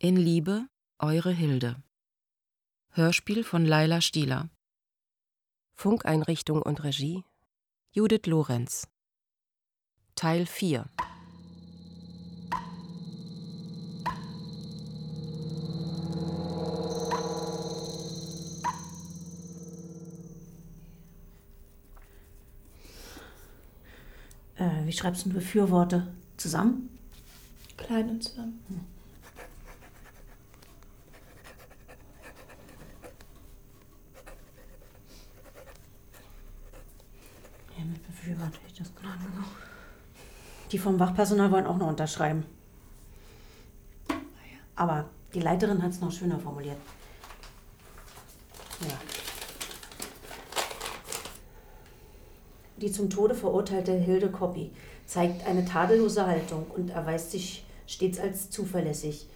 In Liebe, eure Hilde. Hörspiel von Laila Stieler. Funkeinrichtung und Regie Judith Lorenz. Teil 4 Äh, wie schreibst du Befürworte? Zusammen? Klein und zusammen. Hm. Befürworte ich das noch. Die vom Wachpersonal wollen auch noch unterschreiben. Aber die Leiterin hat es noch schöner formuliert. Ja. Die zum Tode verurteilte Hilde Koppi zeigt eine tadellose Haltung und erweist sich stets als zuverlässig.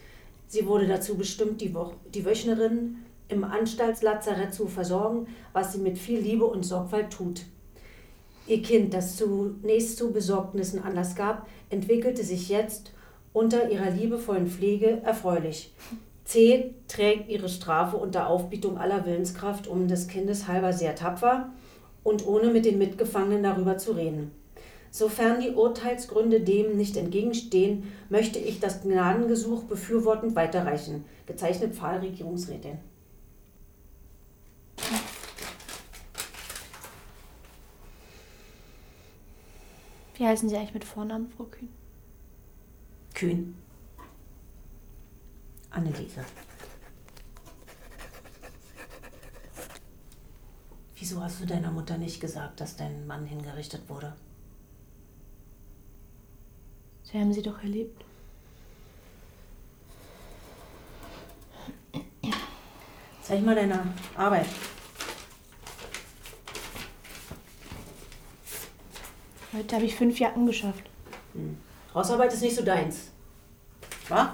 Sie wurde dazu bestimmt, die, Wo die Wöchnerin im Anstaltslazarett zu versorgen, was sie mit viel Liebe und Sorgfalt tut. Ihr Kind, das zunächst zu Besorgnissen Anlass gab, entwickelte sich jetzt unter ihrer liebevollen Pflege erfreulich. C trägt ihre Strafe unter Aufbietung aller Willenskraft um des Kindes halber sehr tapfer und ohne mit den Mitgefangenen darüber zu reden. Sofern die Urteilsgründe dem nicht entgegenstehen, möchte ich das Gnadengesuch befürwortend weiterreichen. Gezeichnet Pfahlregierungsrätin. Wie heißen Sie eigentlich mit Vornamen, Frau Kühn? Kühn. Anneliese. Wieso hast du deiner Mutter nicht gesagt, dass dein Mann hingerichtet wurde? Sie haben sie doch erlebt. Zeig mal deine Arbeit. Heute habe ich fünf Jacken geschafft. Hm. Hausarbeit ist nicht so deins. Was?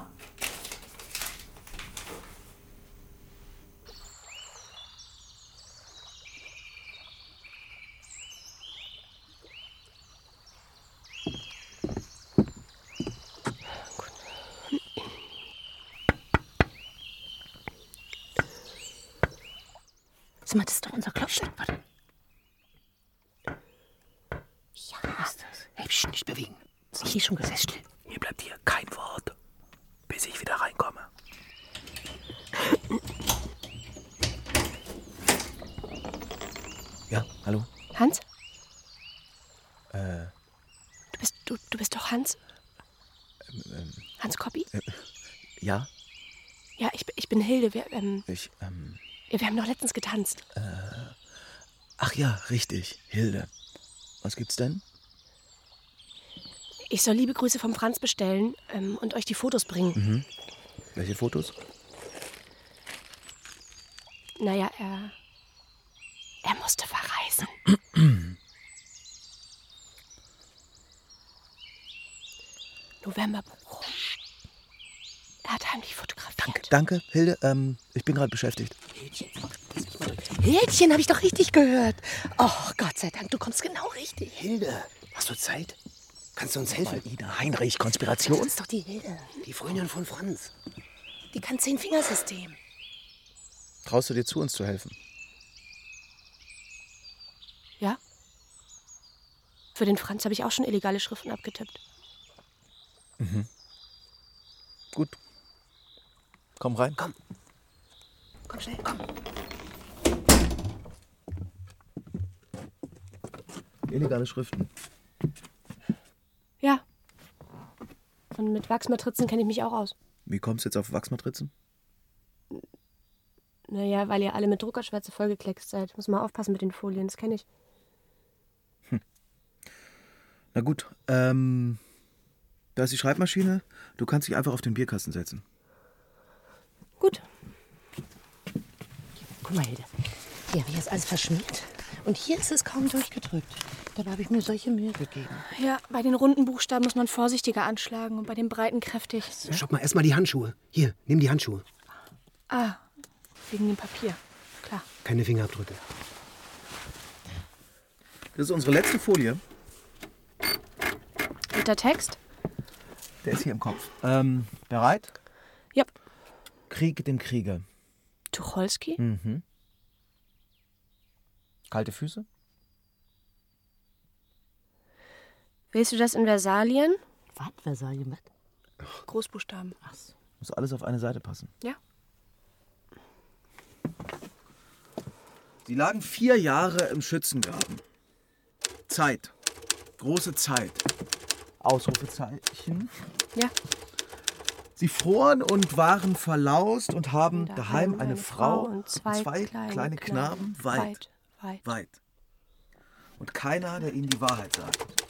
Sag mal, das ist doch unser Klopfstein. Warte. Ja. Was ist das? Hey, psch, nicht bewegen. Ich hier schon gesagt. still. Mir bleibt hier kein Wort, bis ich wieder reinkomme. Ja, hallo? Hans? Äh. Du bist, du, du bist doch Hans? Ähm, ähm, Hans Koppi? Äh, ja? Ja, ich, ich bin Hilde. Wir, ähm, ich, ähm. Wir haben doch letztens getanzt. Äh, ach ja, richtig, Hilde. Was gibt's denn? Ich soll liebe Grüße vom Franz bestellen ähm, und euch die Fotos bringen. Mhm. Welche Fotos? Naja, er. Er musste verreisen. Novemberbuch. Er hat heimlich fotografiert. Danke, danke, Hilde. Ähm, ich bin gerade beschäftigt. Hähnchen. Hähnchen habe ich doch richtig gehört. Oh, Gott sei Dank, du kommst genau richtig. Hilde, hast du Zeit? Kannst du uns helfen? Mal, Ida Heinrich, Konspiration. Das ist doch die Hilde. Die Freundin von Franz. Die kann Zehn-Fingersystem. Traust du dir zu, uns zu helfen? Ja. Für den Franz habe ich auch schon illegale Schriften abgetippt. Mhm. Gut, Komm rein. Komm. Komm schnell, komm. Illegale Schriften. Ja. Und mit Wachsmatrizen kenne ich mich auch aus. Wie kommst du jetzt auf Wachsmatrizen? Naja, weil ihr alle mit Druckerschwärze vollgekleckst seid. Muss mal aufpassen mit den Folien, das kenne ich. Hm. Na gut, ähm, da ist die Schreibmaschine. Du kannst dich einfach auf den Bierkasten setzen. Gut. Guck mal, Hilde. Hier ich jetzt alles verschmiert. Und hier ist es kaum durchgedrückt. Dabei habe ich mir solche Mühe gegeben. Ja, bei den runden Buchstaben muss man vorsichtiger anschlagen und bei den breiten kräftig. So. Schau mal erstmal die Handschuhe. Hier, nimm die Handschuhe. Ah, wegen dem Papier. Klar. Keine Fingerabdrücke. Das ist unsere letzte Folie. Und der Text? Der ist hier im Kopf. Ähm, bereit? Ja. Krieg dem Krieger. Tucholsky? Mhm. Kalte Füße? Willst du das in Versalien? Was? Versalien, was? Großbuchstaben. Muss alles auf eine Seite passen. Ja. Sie lagen vier Jahre im Schützengraben. Zeit. Große Zeit. Ausrufezeichen. Ja. Sie froren und waren verlaust und haben Daheim daheim eine Frau und zwei, kleine, Knaben weit, weit, weit. weit. Und keiner, der ihnen die Wahrheit sagt.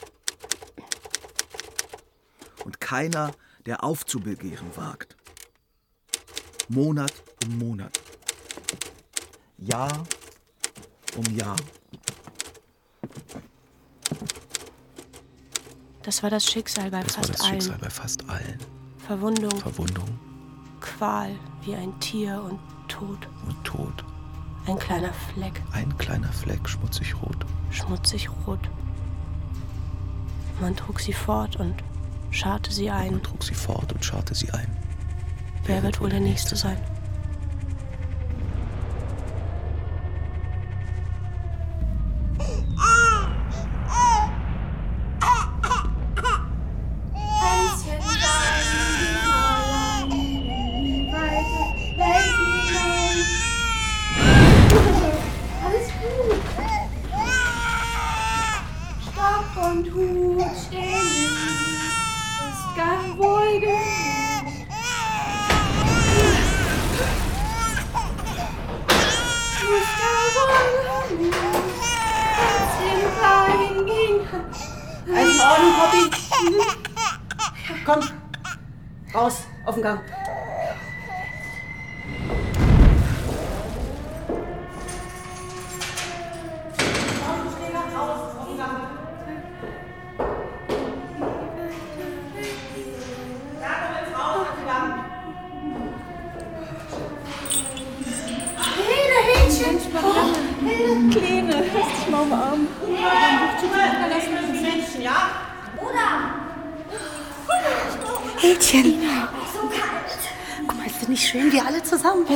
Und keiner, der aufzubegehren wagt. Monat um Monat. Jahr um Jahr. Das war das Schicksal bei Das war fast das allen. Schicksal bei fast allen. Verwundung, Verwundung Qual, wie ein Tier und Tod. und Tod. Ein kleiner Fleck, Ein kleiner Fleck, schmutzig rot. schmutzig rot. Man trug sie fort und scharte sie ein. Man trug sie fort und scharte sie ein. Wer wird wohl der Nächste sein?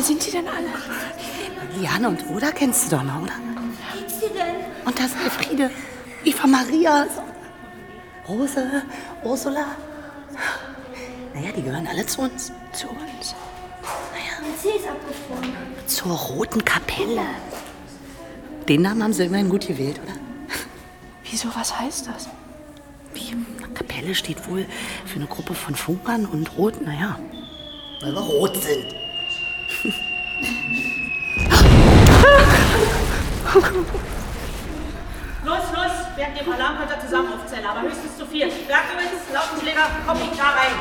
Wer sind die denn alle? Liane und Oda kennst du doch noch, oder? Und das ist Elfriede, Eva Maria, Rose, Ursula. Naja, die gehören alle zu uns. Zu uns. Sie ist abgefroren. Zur Roten Kapelle. Den Namen haben sie immerhin gut gewählt, oder? Wieso, was heißt das? Wie? Kapelle steht wohl für eine Gruppe von Funkern und Roten, naja, weil wir rot sind. Los, los, während dem Alarm könnt ihr zusammen aufzählen, aber höchstens zu vier. Bergewitz, Lautenschläger, Koppi, da rein.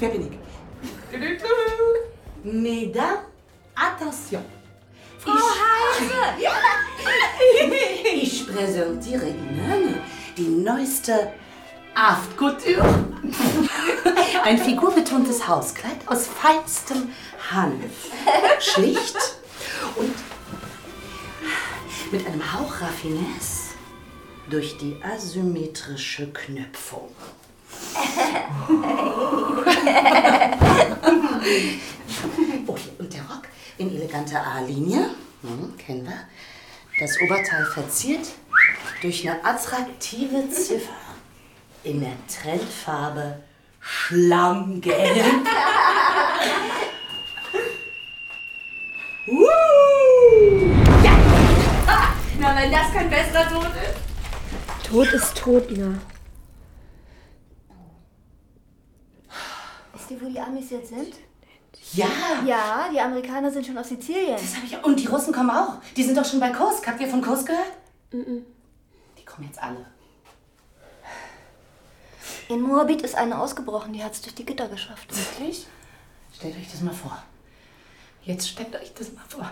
Wer bin ich? Attention. Präsentiere Ihnen die neueste Aft Couture. Ein figurbetontes Hauskleid aus feinstem Hanf. Schlicht und mit einem Hauch Raffinesse durch die asymmetrische Knöpfung. Okay, und der Rock in eleganter A-Linie, hm, kennen wir. Das Oberteil verziert durch eine attraktive Ziffer in der Trendfarbe Schlammgelb. Na, wenn das kein bester Tod ist. Tod ist tot, Ina. Wisst ihr, wo die Amis jetzt sind? Ja, Ja, die Amerikaner sind schon auf Sizilien. das habe ich auch. Und die Russen kommen auch. Die sind doch schon bei Kursk. Habt ihr von Kursk gehört? Die kommen jetzt alle. In Moabit ist eine ausgebrochen, die hat es durch die Gitter geschafft. Wirklich? Stellt euch das mal vor. Jetzt stellt euch das mal vor.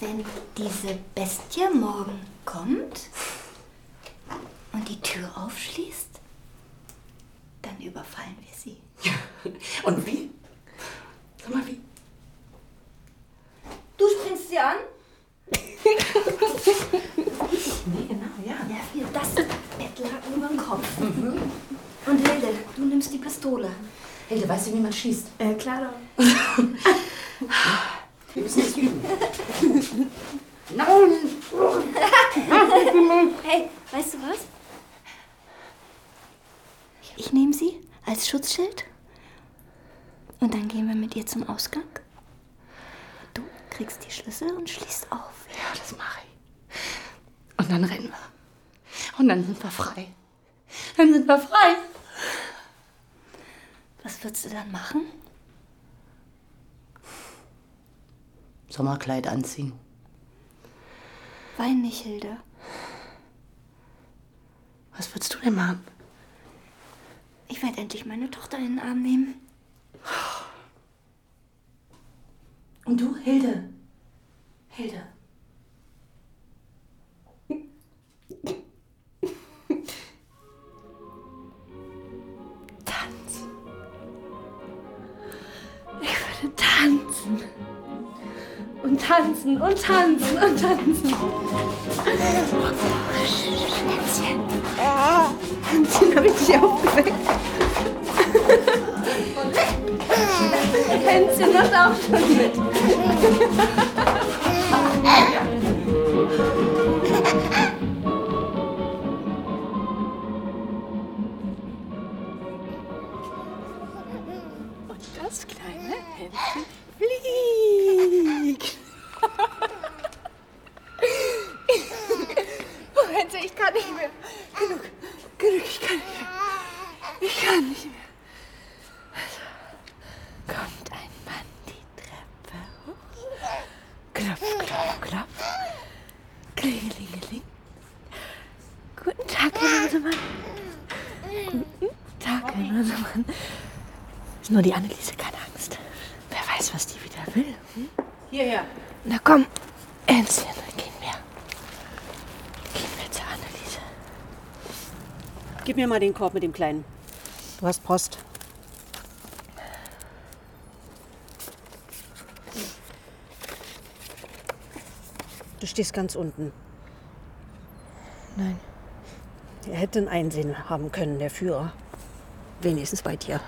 Wenn diese Bestie morgen kommt und die Tür aufschließt, dann überfallen wir sie. Ja. Und wie? Sag mal, wie? Du springst sie an? nee, genau, ja. Ja, hier, das Bettlaken über den Kopf. Mhm. Und Hilde, du nimmst die Pistole. Hilde, weißt du, wie man schießt? Äh, klar doch. Wir müssen das üben. Nein! hey, weißt du was? Ich nehme sie als Schutzschild und dann gehen wir mit ihr zum Ausgang. Du kriegst die Schlüssel und schließt auf. Ja, das mache ich. Und dann rennen wir. Und dann sind wir frei. Dann sind wir frei. Was würdest du dann machen? Sommerkleid anziehen. Wein nicht, Hilde. Was würdest du denn machen? Ich werde endlich meine Tochter in den Arm nehmen. Und du, Hilde? Hilde. Tanzen. Und tanzen und tanzen und tanzen. Hänschen. Hänschen habe ich dich aufgeweckt. Hänschen macht auch schon mit. Nur die Anneliese, keine Angst. Wer weiß, was die wieder will. Hm? Hierher. Na komm, Hänschen, gehen wir. Gehen wir zur Anneliese. Gib mir mal den Korb mit dem Kleinen. Du hast Post. Du stehst ganz unten. Nein. Er hätte ein Einsehen haben können, der Führer. Wenigstens bei dir.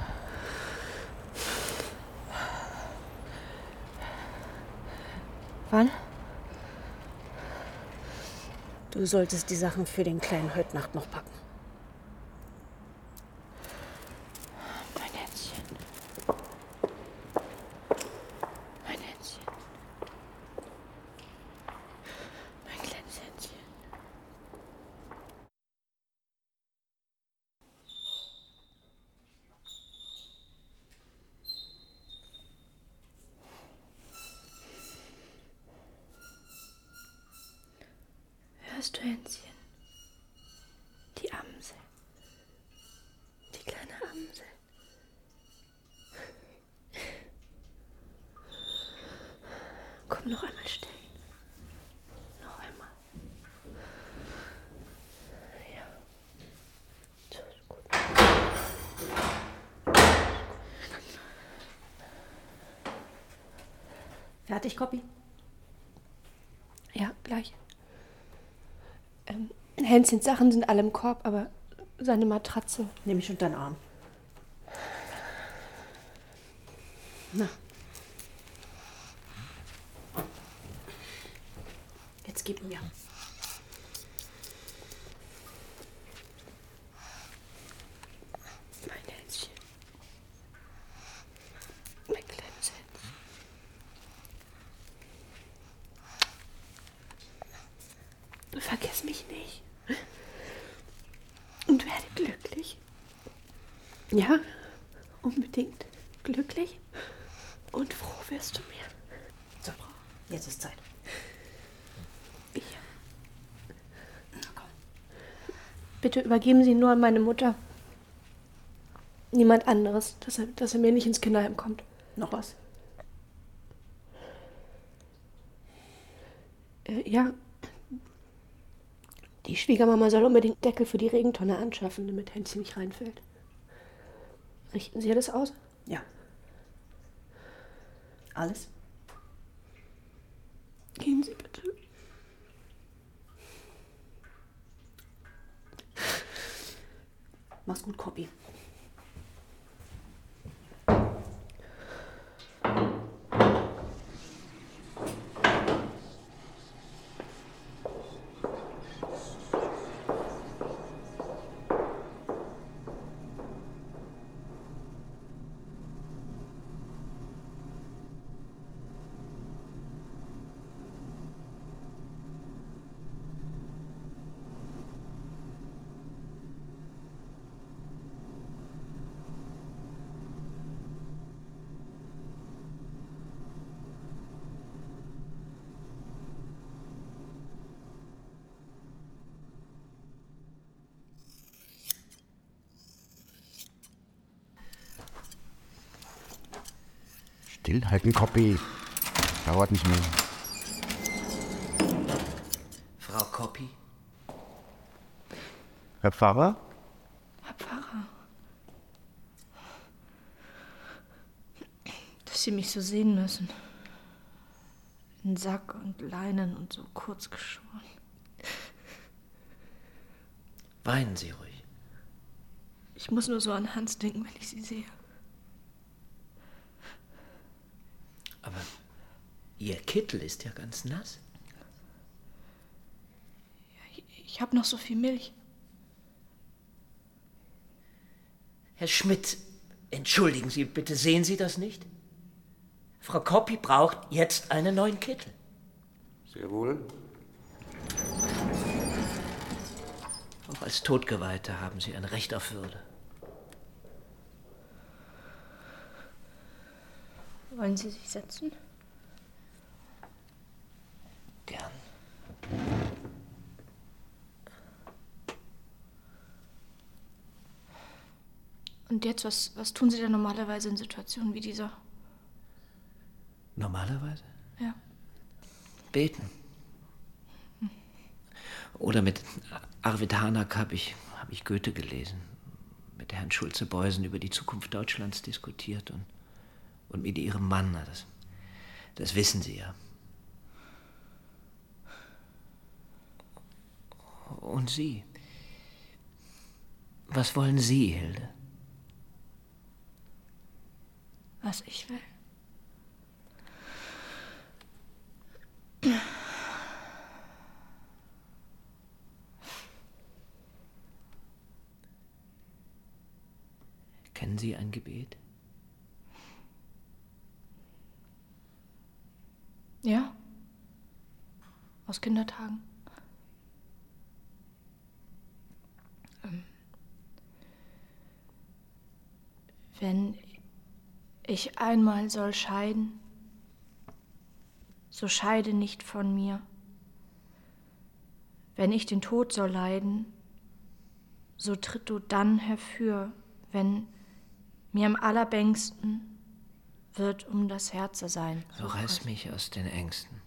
Solltest die Sachen für den Kleinen heute Nacht noch packen. Mein Hänschen. Mein Hänschen. Mein kleines Hänschen. Hörst du, Hänschen? Die Amsel. Die kleine Amsel. Komm noch einmal stehen. Noch einmal. Ja. So ist gut. Fertig, Copy? Ja, gleich. Ähm, Hänschens Sachen sind alle im Korb, aber seine Matratze. Nimm mich unter den Arm. Na. Jetzt gib mir. Mein Hänschen. Mein kleines Hänschen. Vergiss mich nicht. Und werde glücklich. Ja, unbedingt glücklich. Und froh wirst du mir. So, jetzt ist Zeit. Ich. Bitte übergeben Sie nur an meine Mutter. Niemand anderes, dass er, dass er mir nicht ins Kinderheim kommt. Noch was? Äh, ja. Die Schwiegermama soll unbedingt Deckel für die Regentonne anschaffen, damit Hänschen nicht reinfällt. Richten Sie das aus? Ja. Alles? Gehen Sie bitte. Mach's gut, Copy. Stillhalten, Koppi. Dauert nicht mehr. Frau Koppi? Herr Pfarrer? Herr Pfarrer. Dass Sie mich so sehen müssen. In Sack und Leinen und so kurz geschoren. Weinen Sie ruhig. Ich muss nur so an Hans denken, wenn ich Sie sehe. Aber Ihr Kittel ist ja ganz nass. Ich habe noch so viel Milch. Herr Schmidt, entschuldigen Sie bitte, sehen Sie das nicht? Frau Koppi braucht jetzt einen neuen Kittel. Sehr wohl. Auch als Todgeweihte haben Sie ein Recht auf Würde. Wollen Sie sich setzen? Gern. Und jetzt, was, was tun Sie denn normalerweise in Situationen wie dieser? Normalerweise? Ja. Beten. Oder mit Arvid Hanak habe ich, hab ich Goethe gelesen, mit Herrn Schulze-Beusen über die Zukunft Deutschlands diskutiert und, und mit ihrem Mann. Das, das wissen Sie ja. Und Sie? Was wollen Sie, Hilde? Was ich will. Kennen Sie ein Gebet? Ja. Aus Kindertagen. Ähm. Wenn ich einmal soll scheiden, so scheide nicht von mir. Wenn ich den Tod soll leiden, so tritt du dann herfür, wenn mir am allerbängsten wird um das Herze sein. So reiß mich aus den Ängsten,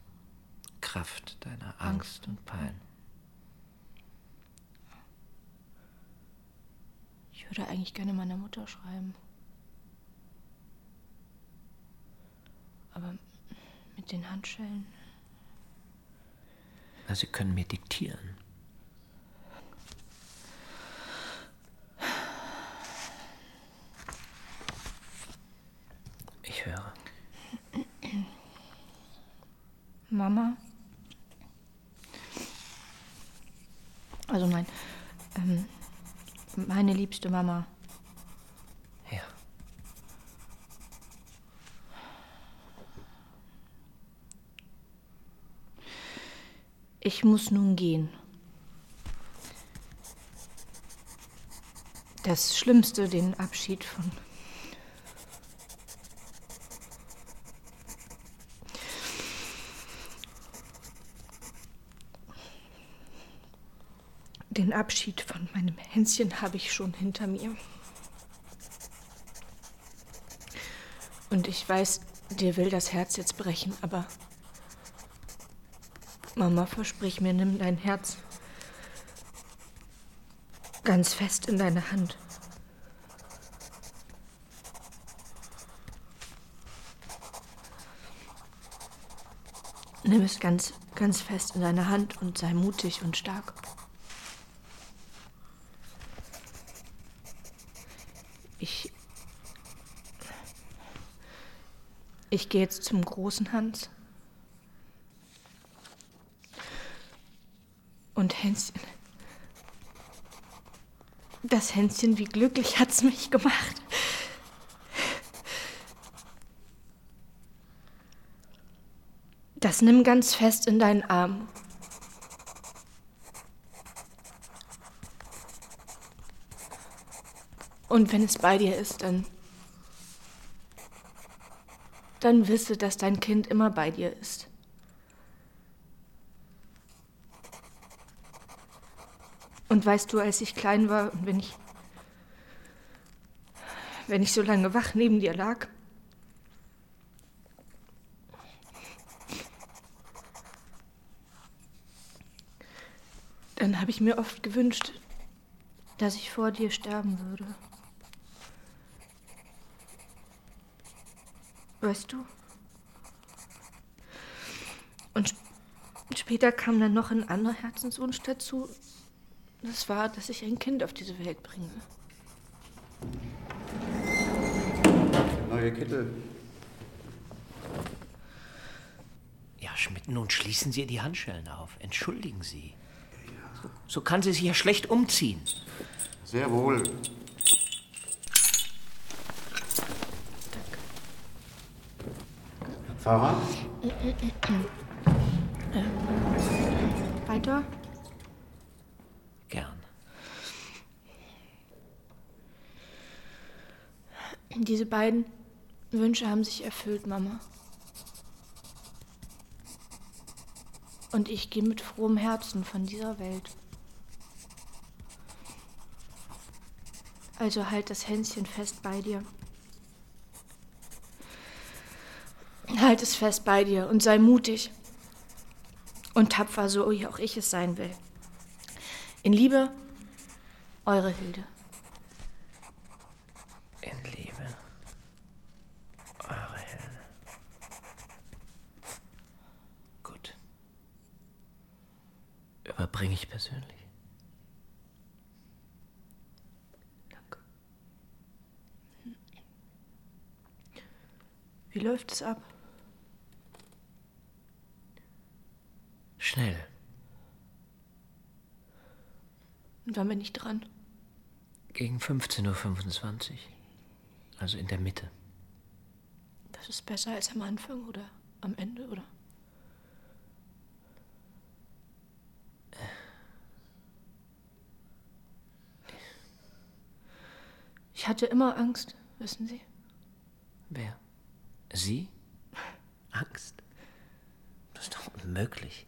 Kraft deiner Angst und Pein. Ich würde eigentlich gerne meiner Mutter schreiben. Aber mit den Handschellen. Na, Sie können mir diktieren. Ich höre. Mama. Also mein, ähm, meine liebste Mama. Ja. Ich muss nun gehen. Das Schlimmste, den Abschied von. Den Abschied von meinem Hänschen habe ich schon hinter mir. Und ich weiß, dir will das Herz jetzt brechen, aber Mama, versprich mir, nimm dein Herz ganz fest in deine Hand. Nimm es ganz, ganz fest in deine Hand und sei mutig und stark. Ich. Ich gehe jetzt zum großen Hans. Und Hänschen. Das Hänschen, wie glücklich hat's mich gemacht. Das nimm ganz fest in deinen Arm. Und wenn es bei dir ist, dann dann wisse, dass dein Kind immer bei dir ist. Und weißt du, als ich klein war und wenn ich, wenn ich so lange wach neben dir lag, dann habe ich mir oft gewünscht, dass ich vor dir sterben würde. Weißt du? Und später kam dann noch ein anderer Herzenswunsch dazu. Das war, dass ich ein Kind auf diese Welt bringe. Neue Kittel. Ja, Schmidt, nun schließen Sie die Handschellen auf. Entschuldigen Sie. So, so kann sie sich ja schlecht umziehen. Sehr wohl. Fahrer? Weiter? Gern. Diese beiden Wünsche haben sich erfüllt, Mama. Und ich gehe mit frohem Herzen von dieser Welt. Also halt das Hänschen fest bei dir. Halt es fest bei dir und sei mutig und tapfer, so wie auch ich es sein will. In Liebe, eure Hilde. In Liebe. Eure Hilde. Gut. Überbringe ich persönlich. Wie läuft es ab? Schnell. Und wann bin ich dran? Gegen 15.25 Uhr. Also in der Mitte. Das ist besser als am Anfang oder am Ende, oder? Ich hatte immer Angst, wissen Sie? Wer? Sie? Angst? Das ist doch unmöglich.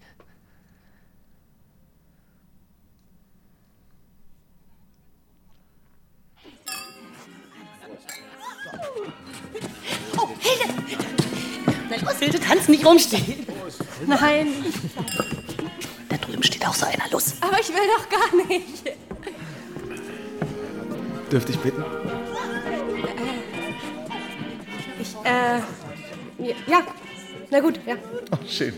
Tanz nicht rumstehen. Nein. Da drüben steht auch so einer. Los. Aber ich will doch gar nicht. Dürfte ich bitten? Ich, äh. ja, Ja, na gut, ja. Oh, schön.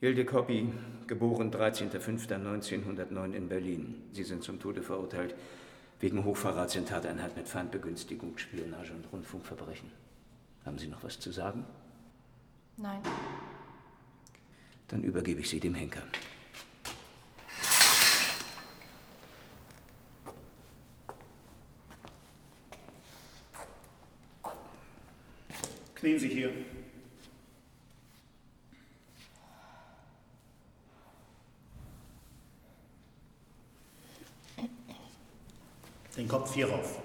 Hilde Koppi, geboren 13.05.1909 in Berlin. Sie sind zum Tode verurteilt wegen Hochverrats in Tateinheit mit Feindbegünstigung, Spionage und Rundfunkverbrechen. Haben Sie noch was zu sagen? Nein. Dann übergebe ich Sie dem Henker. Knien Sie hier. Hier rauf.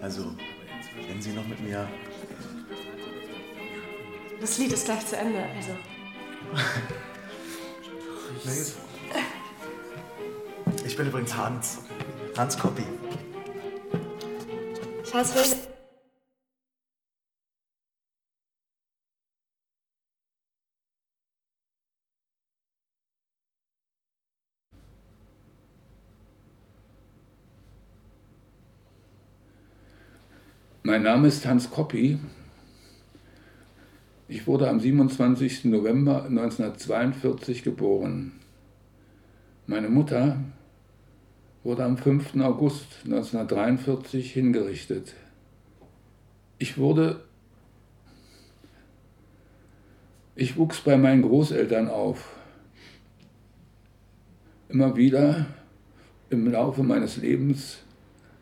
Also, wenn Sie noch mit mir. Das Lied ist gleich zu Ende, also. Ich bin übrigens Hans. Hans Koppi. Ich heiße Mein Name ist Hans Koppi. Ich wurde am 27. November 1942 geboren. Meine Mutter wurde am 5. August 1943 hingerichtet. Ich wurde. Ich wuchs bei meinen Großeltern auf. Immer wieder im Laufe meines Lebens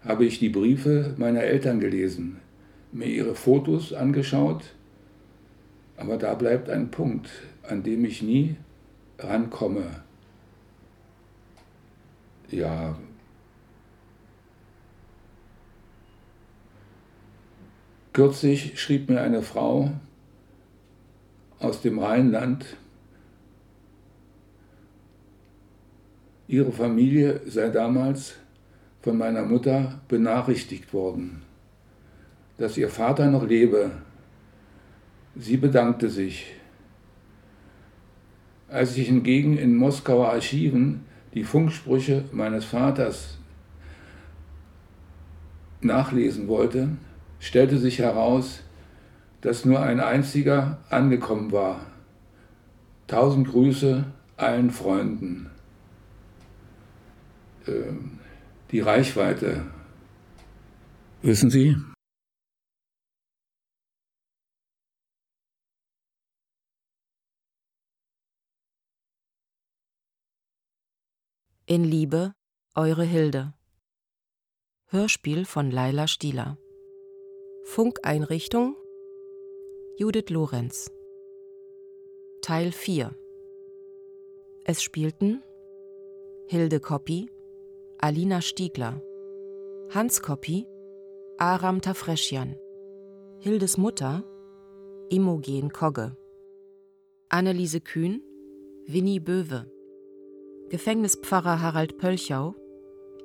habe ich die Briefe meiner Eltern gelesen, mir ihre Fotos angeschaut, aber da bleibt ein Punkt, an dem ich nie rankomme. Ja, kürzlich schrieb mir eine Frau aus dem Rheinland, ihre Familie sei damals von meiner Mutter benachrichtigt worden. dass ihr Vater noch lebe. Sie bedankte sich. Als ich hingegen in Moskauer Archiven die Funksprüche meines Vaters nachlesen wollte, stellte sich heraus, dass nur ein einziger angekommen war. Tausend Grüße allen Freunden. Ähm, die Reichweite. Wissen Sie? In Liebe, eure Hilde. Hörspiel von Laila Stieler. Funkeinrichtung Judith Lorenz. Teil 4. Es spielten Hilde Koppi, Alina Stiegler, Hans Koppi, Aram Tafreschian, Hildes Mutter, Imogen Kogge, Anneliese Kühn, Winnie Böwe, Gefängnispfarrer Harald Pölchau,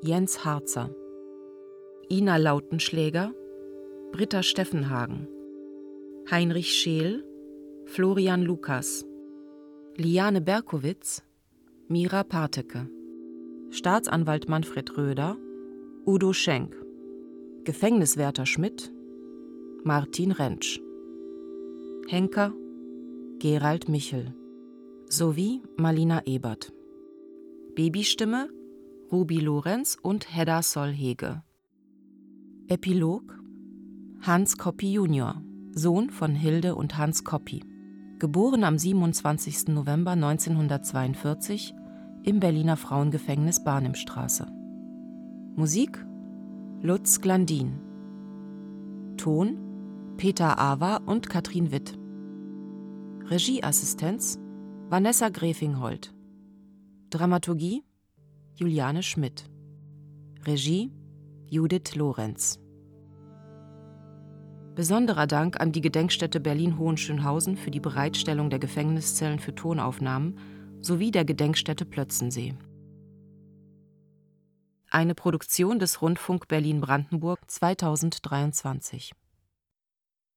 Jens Harzer, Ina Lautenschläger, Britta Steffenhagen, Heinrich Scheel, Florian Lukas, Liane Berkowitz, Mira Parteke, Staatsanwalt Manfred Röder, Udo Schenk, Gefängniswärter Schmidt, Martin Rentsch, Henker Gerald Michel sowie Malina Ebert. Babystimme Ruby Lorenz und Hedda Solhege. Epilog Hans Koppi Junior, Sohn von Hilde und Hans Koppi. Geboren am 27. November 1942 im Berliner Frauengefängnis Barnimstraße. Musik Lutz Glandin. Ton Peter Awa und Katrin Witt. Regieassistenz Vanessa Grefinghold. Dramaturgie Juliane Schmidt. Regie Judith Lorenz. Besonderer Dank an die Gedenkstätte Berlin-Hohenschönhausen für die Bereitstellung der Gefängniszellen für Tonaufnahmen sowie der Gedenkstätte Plötzensee. Eine Produktion des Rundfunk Berlin-Brandenburg 2023